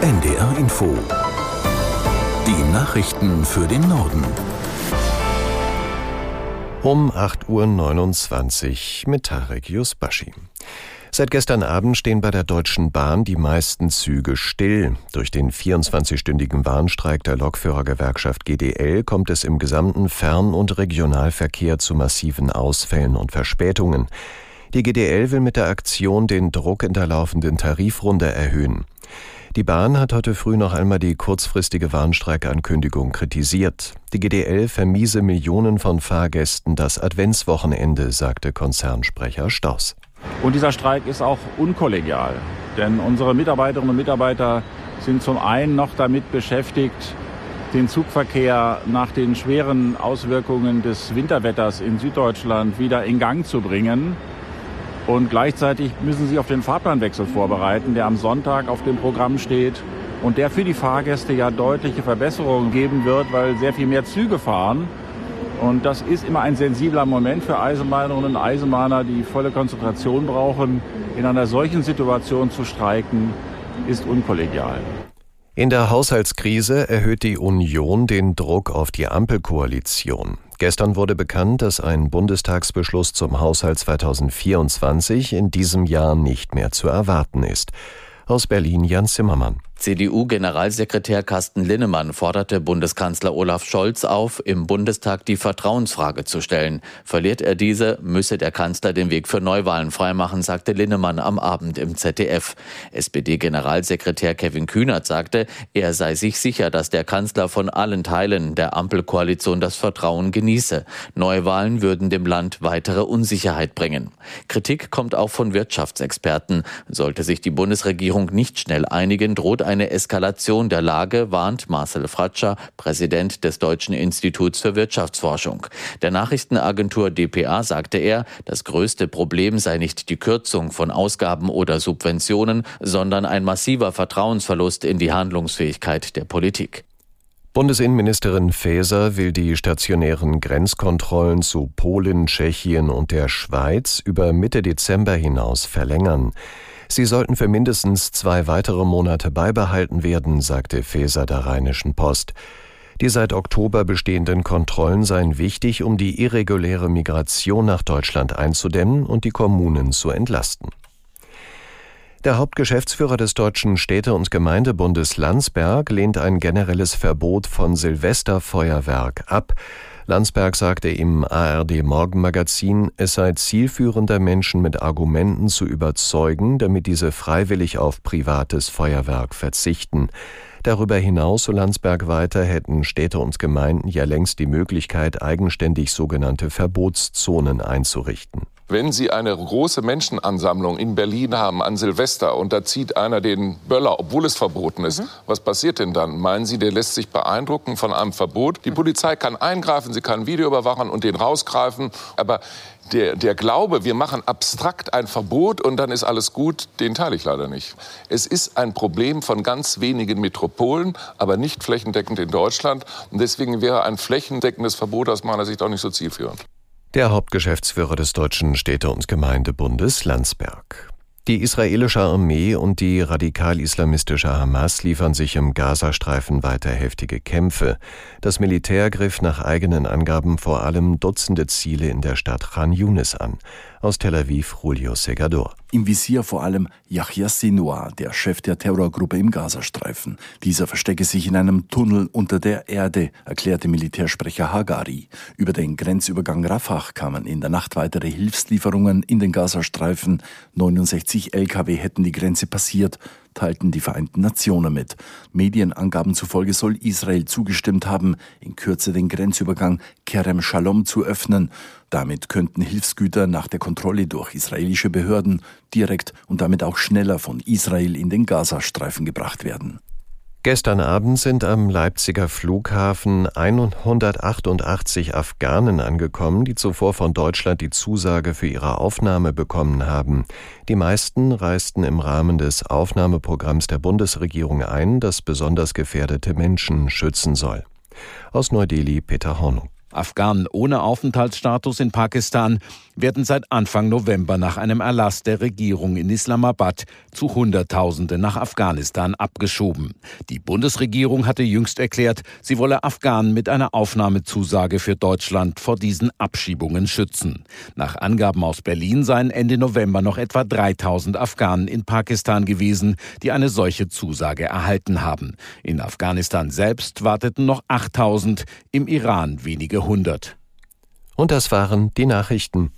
NDR Info. Die Nachrichten für den Norden. Um 8.29 Uhr mit Tarek Yusbashi. Seit gestern Abend stehen bei der Deutschen Bahn die meisten Züge still. Durch den 24-stündigen Warnstreik der Lokführergewerkschaft GDL kommt es im gesamten Fern- und Regionalverkehr zu massiven Ausfällen und Verspätungen. Die GDL will mit der Aktion den Druck in der laufenden Tarifrunde erhöhen. Die Bahn hat heute früh noch einmal die kurzfristige Warnstreikankündigung kritisiert. Die GDL vermiese Millionen von Fahrgästen das Adventswochenende, sagte Konzernsprecher Staus. Und dieser Streik ist auch unkollegial, denn unsere Mitarbeiterinnen und Mitarbeiter sind zum einen noch damit beschäftigt, den Zugverkehr nach den schweren Auswirkungen des Winterwetters in Süddeutschland wieder in Gang zu bringen. Und gleichzeitig müssen sie auf den Fahrplanwechsel vorbereiten, der am Sonntag auf dem Programm steht und der für die Fahrgäste ja deutliche Verbesserungen geben wird, weil sehr viel mehr Züge fahren und das ist immer ein sensibler Moment für Eisenbahnerinnen und Eisenbahner, die volle Konzentration brauchen. In einer solchen Situation zu streiken, ist unkollegial. In der Haushaltskrise erhöht die Union den Druck auf die Ampelkoalition. Gestern wurde bekannt, dass ein Bundestagsbeschluss zum Haushalt 2024 in diesem Jahr nicht mehr zu erwarten ist. Aus Berlin Jan Zimmermann. CDU-Generalsekretär Carsten Linnemann forderte Bundeskanzler Olaf Scholz auf, im Bundestag die Vertrauensfrage zu stellen. Verliert er diese, müsse der Kanzler den Weg für Neuwahlen freimachen, sagte Linnemann am Abend im ZDF. SPD-Generalsekretär Kevin Kühnert sagte, er sei sich sicher, dass der Kanzler von allen Teilen der Ampelkoalition das Vertrauen genieße. Neuwahlen würden dem Land weitere Unsicherheit bringen. Kritik kommt auch von Wirtschaftsexperten. Sollte sich die Bundesregierung nicht schnell einigen, droht eine Eskalation der Lage, warnt Marcel Fratscher, Präsident des Deutschen Instituts für Wirtschaftsforschung. Der Nachrichtenagentur dpa sagte er, das größte Problem sei nicht die Kürzung von Ausgaben oder Subventionen, sondern ein massiver Vertrauensverlust in die Handlungsfähigkeit der Politik. Bundesinnenministerin Faeser will die stationären Grenzkontrollen zu Polen, Tschechien und der Schweiz über Mitte Dezember hinaus verlängern. Sie sollten für mindestens zwei weitere Monate beibehalten werden, sagte Feser der Rheinischen Post. Die seit Oktober bestehenden Kontrollen seien wichtig, um die irreguläre Migration nach Deutschland einzudämmen und die Kommunen zu entlasten. Der Hauptgeschäftsführer des Deutschen Städte- und Gemeindebundes Landsberg lehnt ein generelles Verbot von Silvesterfeuerwerk ab. Landsberg sagte im ARD Morgenmagazin, es sei zielführender, Menschen mit Argumenten zu überzeugen, damit diese freiwillig auf privates Feuerwerk verzichten. Darüber hinaus, so Landsberg weiter, hätten Städte und Gemeinden ja längst die Möglichkeit, eigenständig sogenannte Verbotszonen einzurichten. Wenn Sie eine große Menschenansammlung in Berlin haben an Silvester und da zieht einer den Böller, obwohl es verboten ist, mhm. was passiert denn dann? Meinen Sie, der lässt sich beeindrucken von einem Verbot? Die Polizei kann eingreifen, sie kann Video überwachen und den rausgreifen, aber der, der Glaube, wir machen abstrakt ein Verbot und dann ist alles gut, den teile ich leider nicht. Es ist ein Problem von ganz wenigen Metropolen, aber nicht flächendeckend in Deutschland. Und deswegen wäre ein flächendeckendes Verbot aus meiner Sicht auch nicht so zielführend. Der Hauptgeschäftsführer des Deutschen Städte- und Gemeindebundes Landsberg. Die israelische Armee und die radikal-islamistische Hamas liefern sich im Gazastreifen weiter heftige Kämpfe. Das Militär griff nach eigenen Angaben vor allem Dutzende Ziele in der Stadt Khan Yunis an. Aus Tel Aviv Julio Segador. Im Visier vor allem Yahya Sinwar, der Chef der Terrorgruppe im Gazastreifen. Dieser verstecke sich in einem Tunnel unter der Erde, erklärte Militärsprecher Hagari. Über den Grenzübergang Rafah kamen in der Nacht weitere Hilfslieferungen in den Gazastreifen. 69 Lkw hätten die Grenze passiert teilten die Vereinten Nationen mit. Medienangaben zufolge soll Israel zugestimmt haben, in Kürze den Grenzübergang Kerem Shalom zu öffnen. Damit könnten Hilfsgüter nach der Kontrolle durch israelische Behörden direkt und damit auch schneller von Israel in den Gazastreifen gebracht werden. Gestern Abend sind am Leipziger Flughafen 188 Afghanen angekommen, die zuvor von Deutschland die Zusage für ihre Aufnahme bekommen haben. Die meisten reisten im Rahmen des Aufnahmeprogramms der Bundesregierung ein, das besonders gefährdete Menschen schützen soll. Aus Neu-Delhi Peter Hornung. Afghanen ohne Aufenthaltsstatus in Pakistan werden seit Anfang November nach einem Erlass der Regierung in Islamabad zu Hunderttausende nach Afghanistan abgeschoben. Die Bundesregierung hatte jüngst erklärt, sie wolle Afghanen mit einer Aufnahmezusage für Deutschland vor diesen Abschiebungen schützen. Nach Angaben aus Berlin seien Ende November noch etwa 3000 Afghanen in Pakistan gewesen, die eine solche Zusage erhalten haben. In Afghanistan selbst warteten noch 8000, im Iran wenige hundert. Und das waren die Nachrichten.